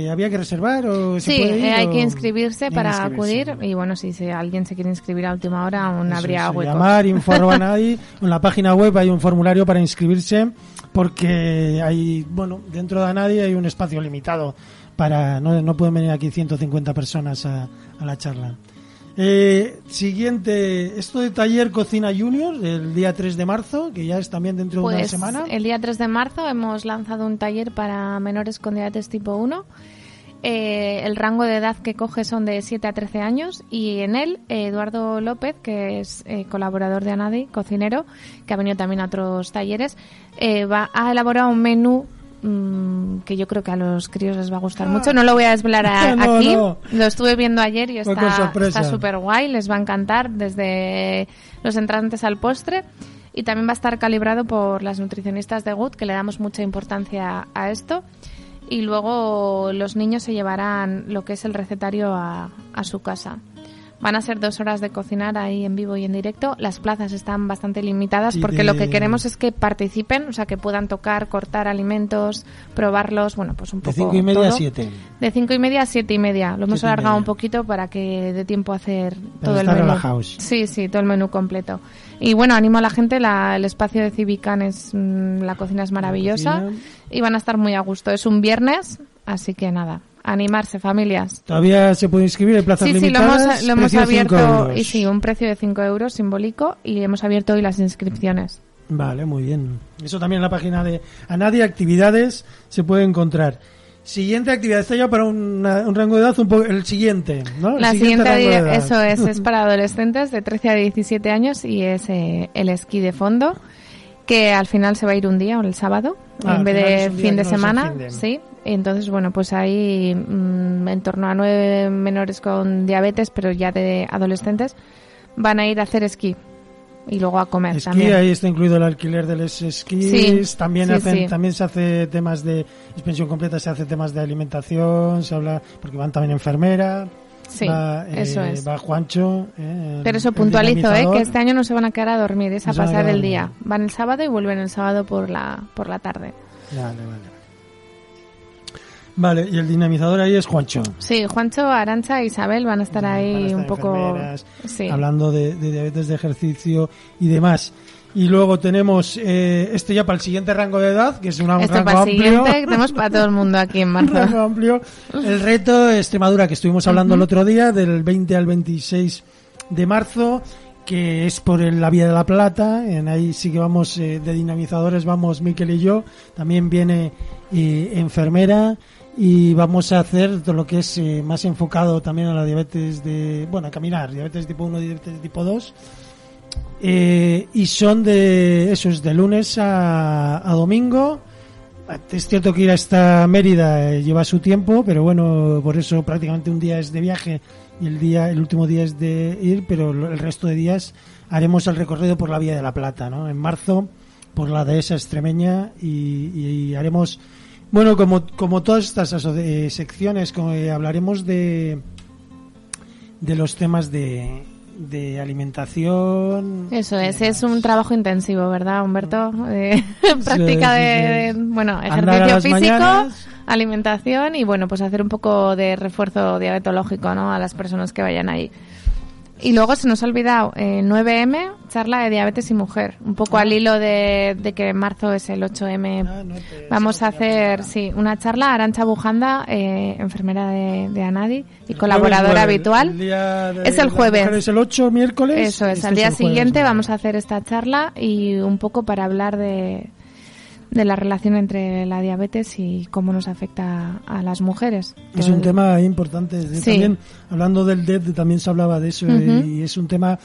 eh, había que reservar o se sí, puede ir, eh, hay o- que inscribirse para inscribirse. acudir y bueno, si se- alguien se quiere inscribir a última hora, aún Eso habría es, huecos. Llamar, nadie. En la página web hay un formulario para inscribirse porque hay, bueno, dentro de nadie hay un espacio limitado para, no, no pueden venir aquí 150 personas a, a la charla. Eh, siguiente, esto de taller Cocina Junior, el día 3 de marzo, que ya es también dentro de una Pues semana. el día 3 de marzo hemos lanzado un taller para menores con diabetes tipo 1. Eh, el rango de edad que coge son de 7 a 13 años y en él eh, Eduardo López, que es eh, colaborador de Anadi, cocinero, que ha venido también a otros talleres, eh, va, ha elaborado un menú mm, que yo creo que a los críos les va a gustar mucho. No lo voy a desvelar a- No, aquí. no. Lo estuve viendo ayer y está súper guay. Les va a encantar desde los entrantes al postre. Y también va a estar calibrado por las nutricionistas de Good, que le damos mucha importancia a esto. Y luego los niños se llevarán lo que es el recetario a, a su casa. Van a ser dos horas de cocinar ahí en vivo y en directo. Las plazas están bastante limitadas porque de- lo que queremos es que participen, o sea, que puedan tocar, cortar alimentos, probarlos, bueno, pues un de poco 5 y media a. 7. De cinco y media a siete y media. Lo hemos Siete alargado un poquito para que dé tiempo a hacer todo el menú. relajados. Sí, sí, todo el menú completo. Y bueno, animo a la gente, la- el espacio de Civican es, mm, la cocina es maravillosa cocina. y van a estar muy a gusto. Es un viernes, así que nada, animarse familias. Todavía se puede inscribir, hay plazas Sí, sí, lo hemos, lo hemos abierto y sí, un precio de 5 euros simbólico y hemos abierto hoy las inscripciones. Vale, muy bien. Eso también en la página de Anadia Actividades se puede encontrar. Siguiente actividad, está ya para una- un rango de edad un poco el siguiente, ¿no? El La siguiente, eso es, es para adolescentes de 13 a 17 años y es eh, el esquí de fondo, que al final se va a ir un día, el sábado, Ah, en vez de fin de no semana, fin de- sí. Entonces, bueno, pues hay mm, en torno a nueve menores con diabetes, pero ya de adolescentes, van a ir a hacer esquí y luego a comer Esquí, también. ahí está incluido el alquiler de los esquís, Sí, también sí, hacen, sí. también se hace temas de expensión completa, se hace temas de alimentación, se habla, porque van también enfermera, Sí, va, eh, eso es. va Juancho, eh, Pero eso puntualizo, ¿eh? que este año no se van a quedar a dormir, es a No pasar el día. Van el sábado y vuelven el sábado por la, por la tarde. Vale, vale. Vale, y el dinamizador ahí es Juancho. Sí, Juancho, Arancha e Isabel van a estar ahí Van a estar un poco... Sí. hablando de, de diabetes de ejercicio y demás. Y luego tenemos eh, esto ya para el siguiente rango de edad, que es una, un Esto rango para el amplio. siguiente, que tenemos para todo el mundo aquí en marzo. rango amplio. El reto Extremadura, que estuvimos hablando el otro día, del 20 al 26 de marzo, que es por el- la Vía de la Plata. En ahí sí que vamos eh, de dinamizadores, vamos Miquel y yo. También viene eh, enfermera y vamos a hacer todo lo que es eh, más enfocado también a la diabetes de, bueno, a caminar, diabetes tipo 1 y diabetes tipo 2. Eh, y son de, eso es de lunes a, a domingo. Es cierto que ir hasta Mérida eh, lleva su tiempo, pero bueno, por eso prácticamente un día es de viaje y el día, el último día es de ir, pero el resto de días haremos el recorrido por la Vía de la Plata, ¿no? En marzo por la dehesa extremeña y, y haremos, bueno, como, como todas estas eh, secciones, como, eh, hablaremos de, de los temas de, de alimentación. Eso es, demás. es un trabajo intensivo, ¿verdad, Humberto? Eh, práctica de, bueno, ejercicio físico, mañanas. alimentación y bueno, pues hacer un poco de refuerzo diabetológico, ¿no? A las personas que vayan ahí. Y luego se nos ha olvidado, eh, 9M, charla de diabetes y mujer. Un poco al hilo de, de que marzo es el 8M. Ah, no te- Vamos a hacer, sí, una charla. Arancha Bujanda, eh, enfermera de, de Anadi y El colaboradora habitual. el día de Es el jueves. mujeres, el 8 miércoles. Eso es, este al día jueves, siguiente vamos a hacer esta charla y un poco para hablar de, de la relación entre la diabetes y cómo nos afecta a las mujeres. Es un tema importante. Sí. También, hablando del DED, también se hablaba de eso y es un tema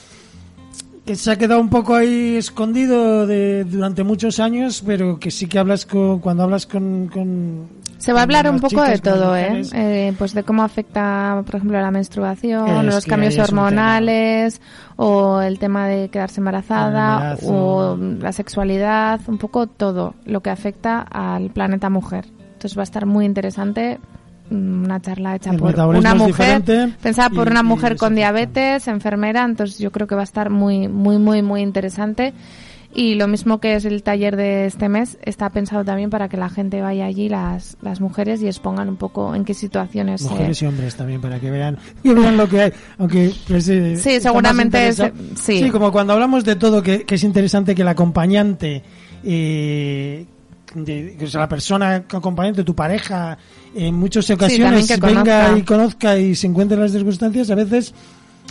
que se ha quedado un poco ahí escondido de, durante muchos años, pero que sí que hablas con, cuando hablas con... con- Se va a hablar un poco de todo, ¿eh? Eh, Pues de cómo afecta, por ejemplo, la menstruación, Es los cambios hormonales, o el tema de quedarse embarazada, embarazo. o la sexualidad, un poco todo lo que afecta al planeta mujer. Entonces va a estar muy interesante mm, una charla hecha El por una mujer, pensada por y- una mujer con diabetes, enfermera, entonces yo creo que va a estar muy, muy, muy, muy interesante. Y lo mismo que es el taller de este mes, está pensado también para que la gente vaya allí, las, las mujeres, y expongan un poco en qué situaciones. Mujeres y hombres también, para que vean, que vean lo que hay. Aunque pues, eh, Sí, seguramente es- sí. como cuando hablamos de todo, que, que es interesante que el acompañante, eh, de, la persona que acompañante, tu pareja, en muchas ocasiones venga y conozca y se encuentre en las circunstancias, a veces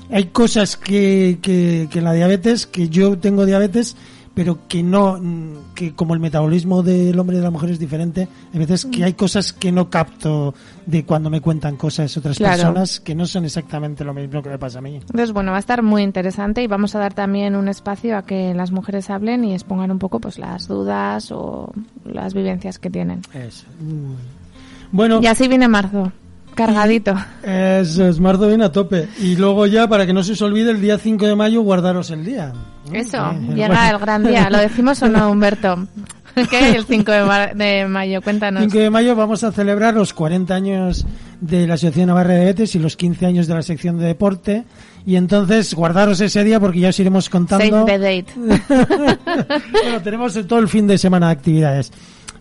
hay cosas que, que, que la diabetes, que yo tengo diabetes, pero que no, mm, que como el metabolismo del hombre y de la mujer es diferente, hay veces que hay cosas que no capto de cuando me cuentan cosas otras Claro. personas que no son exactamente lo mismo que me pasa a mí. Entonces, bueno, va a estar muy interesante y vamos a dar también un espacio a que las mujeres hablen y expongan un poco pues las dudas o las vivencias que tienen. Eso. Mm. Bueno, Y así viene marzo, cargadito. eso es marzo bien a tope. Y luego ya, para que no se os olvide, el día 5 de mayo, guardaros el día. Eso, Eh, llega bueno. el gran día. ¿Lo decimos o no, Humberto? ¿Qué el 5 de, ma- de mayo? Cuéntanos. 5 de mayo vamos a celebrar los 40 años de la Asociación Navarra de Diabetes y los 15 años de la sección de deporte. Y entonces guardaros ese día porque ya os iremos Save contando. the date. bueno, tenemos todo el fin de semana de actividades.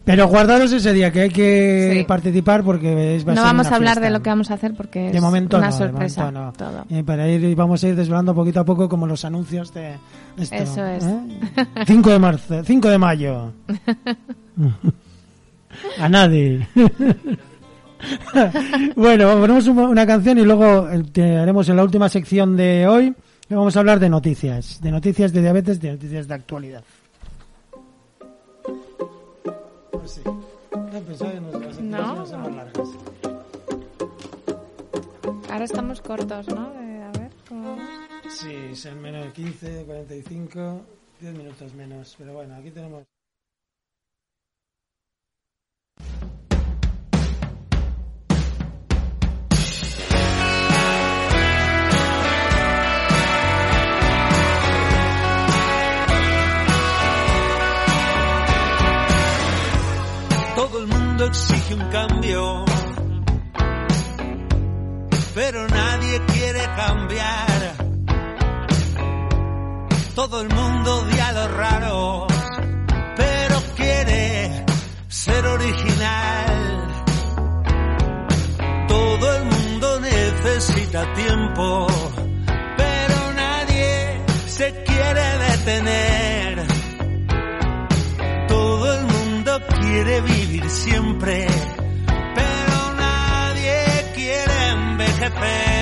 Pero guardaros ese día que hay que Sí. participar porque es, va a No ser vamos una a hablar fiesta. de lo que vamos a hacer porque es De momento una no, de sorpresa. momento no. Todo. Eh, para ir, vamos a ir desvelando poquito a poco como los anuncios de esto. Eso es. ¿eh? 5 de marzo, 5 de mayo. a nadie. bueno, ponemos una, canción y luego eh, te haremos en la última sección de hoy. Vamos a hablar de noticias, de noticias de diabetes, de noticias de actualidad. Pues sí. No, pensaba que nos- las No. ser más largas. Ahora estamos cortos, ¿no? De- a ver, ¿cómo vamos? Sí, son menos de 15, 45, 10 minutos menos. Pero bueno, aquí tenemos. Exige un cambio, pero nadie quiere cambiar. Todo el mundo odia a los raros, pero quiere ser original. Todo el mundo necesita tiempo, pero nadie se quiere detener. Todo el mundo quiere vivir siempre, pero nadie quiere envejecer.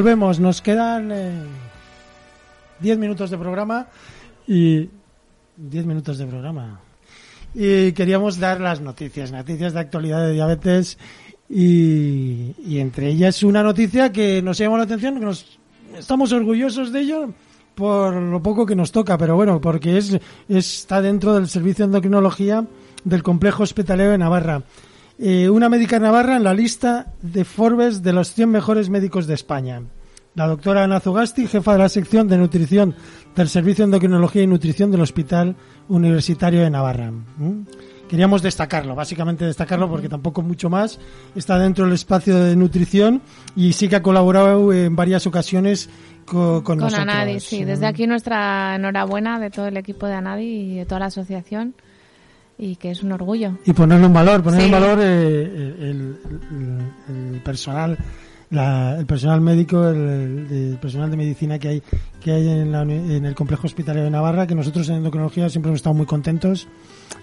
Volvemos. Nos quedan eh, 10 minutos de programa y 10 minutos de programa. Y queríamos dar las noticias, noticias de actualidad de diabetes y, y entre ellas una noticia que nos llamó la atención, que nos estamos orgullosos de ello por lo poco que nos toca, pero bueno, porque es está dentro del servicio de endocrinología del complejo hospitalario de Navarra. Eh, una médica de Navarra en la lista de Forbes de los 100 mejores médicos de España. La doctora Ana Zugasti, jefa de la sección de nutrición del Servicio de Endocrinología y Nutrición del Hospital Universitario de Navarra. ¿Mm? Queríamos destacarlo, básicamente destacarlo porque tampoco mucho más. Está dentro del espacio de nutrición y sí que ha colaborado en varias ocasiones co- con, Con nosotros. Anadi, sí. Desde aquí nuestra enhorabuena de todo el equipo de Anadi y de toda la asociación y que es un orgullo. y ponerlo en valor, poner Sí. en valor eh, el, el- el personal, la- el personal médico, el, personal de medicina que hay que hay en, la en el complejo hospitalario de Navarra, que nosotros en endocrinología siempre hemos estado muy contentos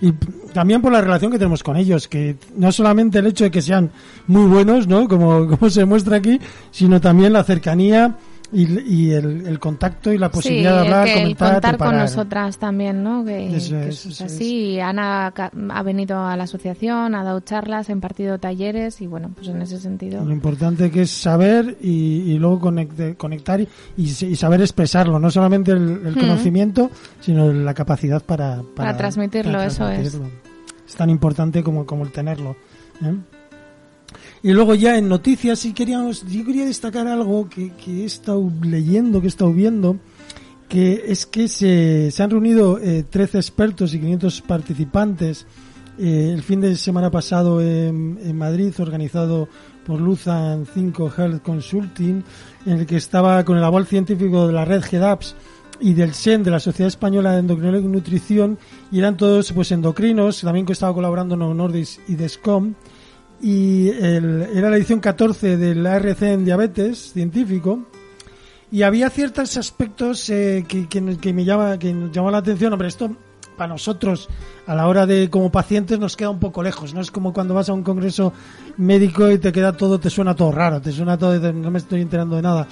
y también por la relación que tenemos con ellos, que no solamente el hecho de que sean muy buenos, ¿no? Como, como se muestra aquí, sino también la cercanía y, y el, el contacto y la posibilidad de hablar, el, que el comentar, contar con nosotras también, ¿no? Que, Eso que es, eso es eso así. Ana ha venido a la asociación, ha dado charlas, ha impartido talleres y bueno, pues en ese sentido. Lo importante que es saber y, y luego conecte- conectar y, saber expresarlo, no solamente el, el Mm. conocimiento, sino la capacidad para, Para transmitirlo, eso es. es. Es tan importante como, como el tenerlo. ¿eh? Y luego ya en noticias, si queríamos, yo quería destacar algo que, que he estado leyendo, que he estado viendo, que es que se, se han reunido eh, 13 expertos y 500 participantes eh, el fin de semana pasado en, en Madrid, organizado por Luzan 5 Health Consulting, en el que estaba con el aval científico de la red GEDAPS y del SEN, de la Sociedad Española de Endocrinología y Nutrición, y eran todos pues endocrinos, también que estaba colaborando Novo Nordisk y DESCOM, y el- era la edición 14 del ARC en diabetes científico, y había ciertos aspectos eh, que, que, me llama que nos llamó la atención. Hombre esto para nosotros a la hora de como pacientes nos queda un poco lejos no es como cuando vas a un congreso médico y te queda todo te suena todo raro te suena todo no me estoy enterando de nada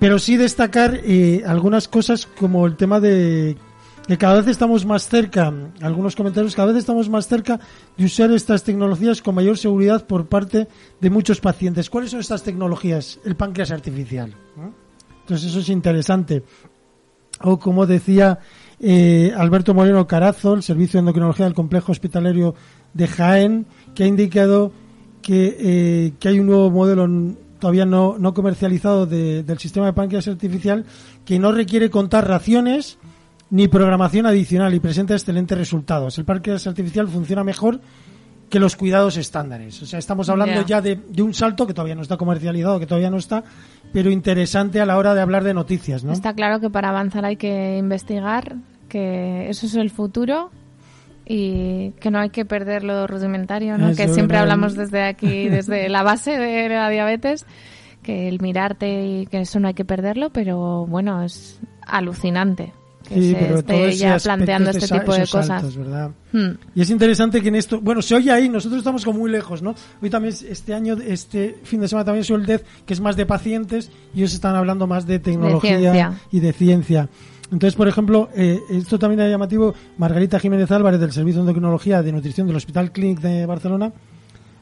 pero sí destacar eh, algunas cosas como el tema de que cada vez estamos más cerca, algunos comentarios, cada vez estamos más cerca de usar estas tecnologías con mayor seguridad por parte de muchos pacientes. ¿Cuáles son estas tecnologías? El páncreas artificial. Entonces eso es interesante. O como decía eh, Alberto Moreno Carazo, el Servicio de Endocrinología del Complejo Hospitalario de Jaén, que ha indicado que, eh, que hay un nuevo modelo todavía no, no comercializado de- del sistema de páncreas artificial que no requiere contar raciones ni programación adicional y presenta excelentes resultados. El páncreas artificial funciona mejor que los cuidados estándares. O sea, estamos hablando Ya. ya de, de un salto que todavía no está comercializado, que todavía no está, pero interesante a la hora de hablar de noticias, ¿no? Está claro que para avanzar hay que investigar, que eso es el futuro y que no hay que perder lo rudimentario, ¿no? Eso, que siempre hablamos desde aquí, desde la base de la diabetes, que el mirarte y que eso no hay que perderlo, pero bueno, es alucinante que Sí, se pero todo esté ya planteando este tipo de cosas. saltos, ¿verdad? Hmm. Y es interesante que en esto, bueno, se oye ahí, nosotros estamos como muy lejos, ¿no? Hoy también, este año, este fin de semana también es el DEF, que es más de pacientes, y ellos están hablando más de tecnología y de ciencia. Entonces, por ejemplo, eh, esto también es llamativo, Margarita Jiménez Álvarez, del Servicio de Endocrinología de Nutrición del Hospital Clínic de Barcelona,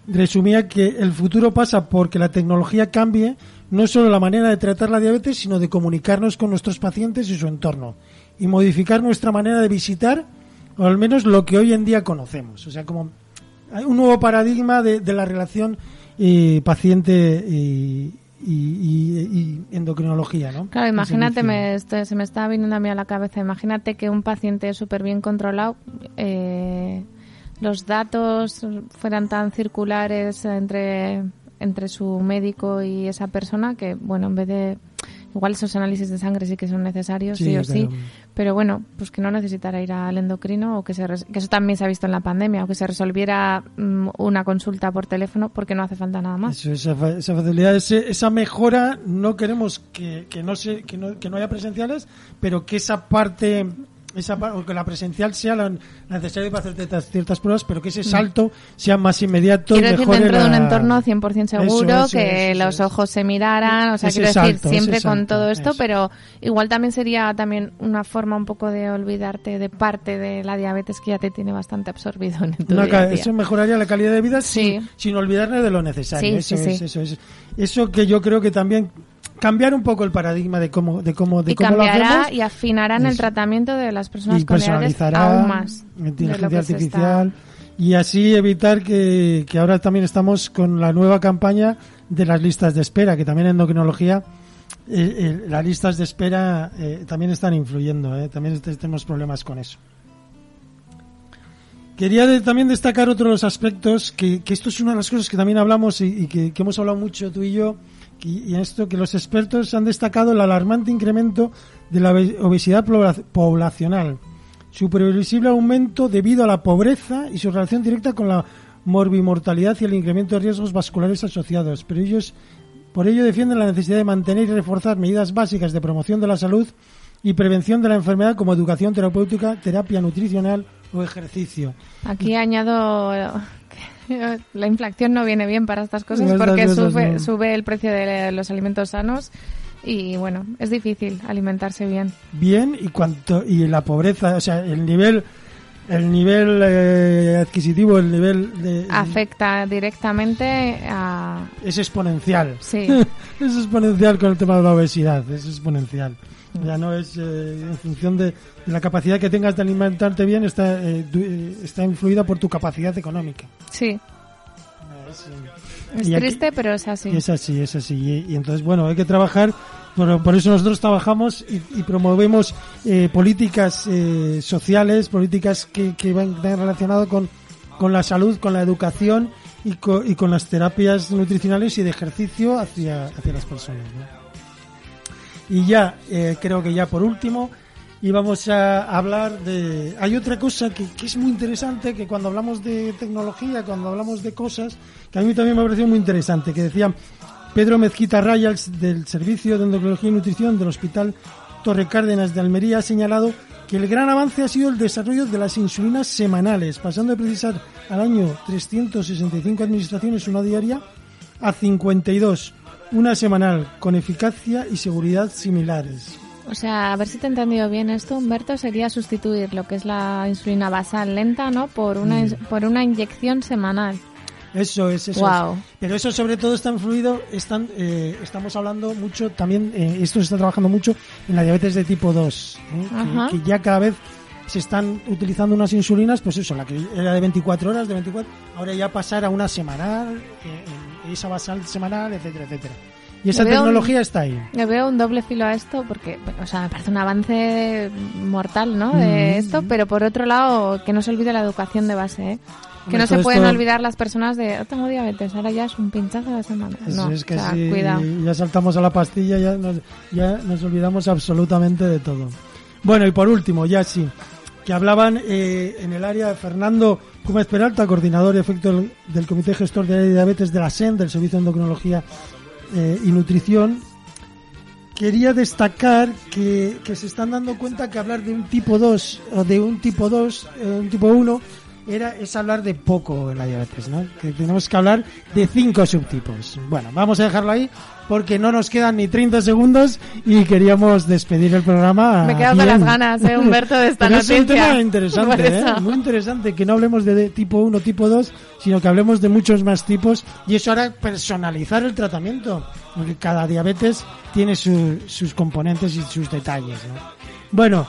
resumía que el futuro pasa porque la tecnología cambie no solo la manera de tratar la diabetes, sino de comunicarnos con nuestros pacientes y su entorno y modificar nuestra manera de visitar, o al menos lo que hoy en día conocemos. O sea, como hay un nuevo paradigma de, de la relación eh, paciente y, y- y- y endocrinología, ¿no? Claro, imagínate, me, esto- se me está viniendo a mí a la cabeza, imagínate que un paciente súper bien controlado, eh, los datos fueran tan circulares entre, entre su médico y esa persona que, bueno, en vez de... Igual esos análisis de sangre sí que son necesarios, sí, Sí, o sí, pero- bueno, pues que no necesitara ir al endocrino o que, se que eso también se ha visto en la pandemia, o que se resolviera mm, una consulta por teléfono porque no hace falta nada más. Eso, esa, fa- esa facilidad, ese- esa mejora, no queremos que, que no se, que, no, que no haya presenciales, pero que esa parte, esa o que la presencial sea la necesaria para hacer ciertas, ciertas pruebas, pero que ese salto sea más inmediato. Quiero decir, dentro de un entorno 100% seguro, Eso, eso, que eso, los ojos se miraran, o sea, Ese quiero decir, salto, siempre con todo esto, pero igual también sería también una forma un poco de olvidarte de parte de la diabetes que ya te tiene bastante absorbido en tu Una día eso mejoraría la calidad de vida Sí. sin, sin olvidarnos de lo necesario. Sí, eso, sí, es, sí. eso es. Eso que yo creo que también cambiar un poco el paradigma de cómo, de cómo, de y cómo lo cambiará hacemos y afinarán el tratamiento de las personas y con personalizará aún más. inteligencia lo artificial y así evitar que, que ahora también estamos con la nueva campaña de las listas de espera, que también en endocrinología eh, eh, las listas de espera eh, también están influyendo, eh, también tenemos problemas con eso. Quería de- también destacar otro de los aspectos, que, que esto es una de las cosas que también hablamos y, y que, que hemos hablado mucho tú y yo, y, en esto que los expertos han destacado el alarmante incremento de la obe- obesidad pobla- poblacional, su previsible aumento debido a la pobreza y su relación directa con la morbimortalidad y el incremento de riesgos vasculares asociados. Pero ellos, por ello defienden la necesidad de mantener y reforzar medidas básicas de promoción de la salud y prevención de la enfermedad como educación terapéutica, terapia nutricional o ejercicio. Aquí añado la inflación no viene bien para estas cosas porque sube, no. sube el precio de los alimentos sanos y bueno, es difícil alimentarse bien. bien y cuanto y la pobreza, o sea, el nivel el nivel eh, adquisitivo, el nivel de Afecta directamente a... es exponencial. Sí. es exponencial con el tema de la obesidad, es exponencial. Ya no es eh, en función de, de la capacidad que tengas de alimentarte bien, está, eh, du- eh, está influida por tu capacidad económica. Sí, Es, es Y aquí- triste, pero es así. es así, es así. Y, y entonces, bueno, hay que trabajar, por, por eso nosotros trabajamos y, y promovemos eh, políticas eh, sociales, políticas que, que van van relacionadas con, con la salud, con la educación y con, y con las terapias nutricionales y de ejercicio hacia, hacia las personas. ¿no? Y ya, eh, creo que ya por último, íbamos a hablar de... Hay otra cosa que, que es muy interesante, que cuando hablamos de tecnología, cuando hablamos de cosas, que a mí también me ha parecido muy interesante, que decía Pedro Mezquita Rayals del Servicio de Endocrinología y Nutrición del Hospital Torre Cárdenas de Almería ha señalado que el gran avance ha sido el desarrollo de las insulinas semanales, pasando de precisar al año 365 administraciones una diaria a 52, una semanal, con eficacia y seguridad similares. O sea, a ver si te he entendido bien esto, Humberto, sería sustituir lo que es la insulina basal lenta, ¿no? Por una, ins- por una inyección semanal. Eso es, eso Guau. es. Pero eso sobre todo está influido, están, eh, estamos hablando mucho también, eh, esto se está trabajando mucho en la diabetes de tipo 2, ¿eh? Que, que ya cada vez se están utilizando unas insulinas, pues eso, la que era de 24 horas, de 24, ahora ya pasar a una semanal, eh, en esa basal semanal, etcétera, etcétera. Y esa veo un- tecnología está ahí. Le veo un doble filo a esto porque, o sea, me parece un avance mortal, ¿no? De Mm. esto, pero por otro lado, que no se olvide la educación de base, ¿eh? Que no se pueden esto- olvidar las personas de, "Oh, tengo diabetes, ahora ya es un pinchazo a la semana. Eso no, es que o sea, si cuidado. ya saltamos a la pastilla, ya nos, ya nos olvidamos absolutamente de todo. Bueno, y por último, ya sí, que hablaban eh, en el área de Fernando Gómez Peralta, coordinador y efecto del, Comité Gestor de Diabetes de la SEN, del Servicio de Endocrinología eh, y Nutrición. Quería destacar que, que se están dando cuenta que hablar de un tipo 2 o de un tipo 2, eh, un tipo 1, era, es hablar de poco en la diabetes, ¿no? Que tenemos que hablar de cinco subtipos. Bueno, vamos a dejarlo ahí porque no nos quedan ni 30 segundos y queríamos despedir el programa. Me he quedado con bien. las ganas, ¿eh, Humberto, de esta Pero Es un noticia. tema interesante, ¿eh? Muy interesante que no hablemos de, de tipo 1, tipo 2, sino que hablemos de muchos más tipos y eso hará personalizar el tratamiento, porque cada diabetes tiene su- sus componentes y sus detalles, ¿no? Bueno,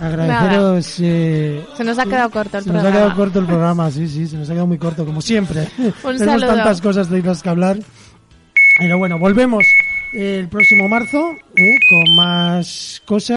agradeceros... eh, Se nos ha quedado corto el se nos ha programa. quedado corto el programa, sí, sí, se nos ha quedado muy corto, como siempre. Tenemos saludo. tantas cosas de las que hablar. Pero bueno, volvemos el próximo marzo eh, con más cosas.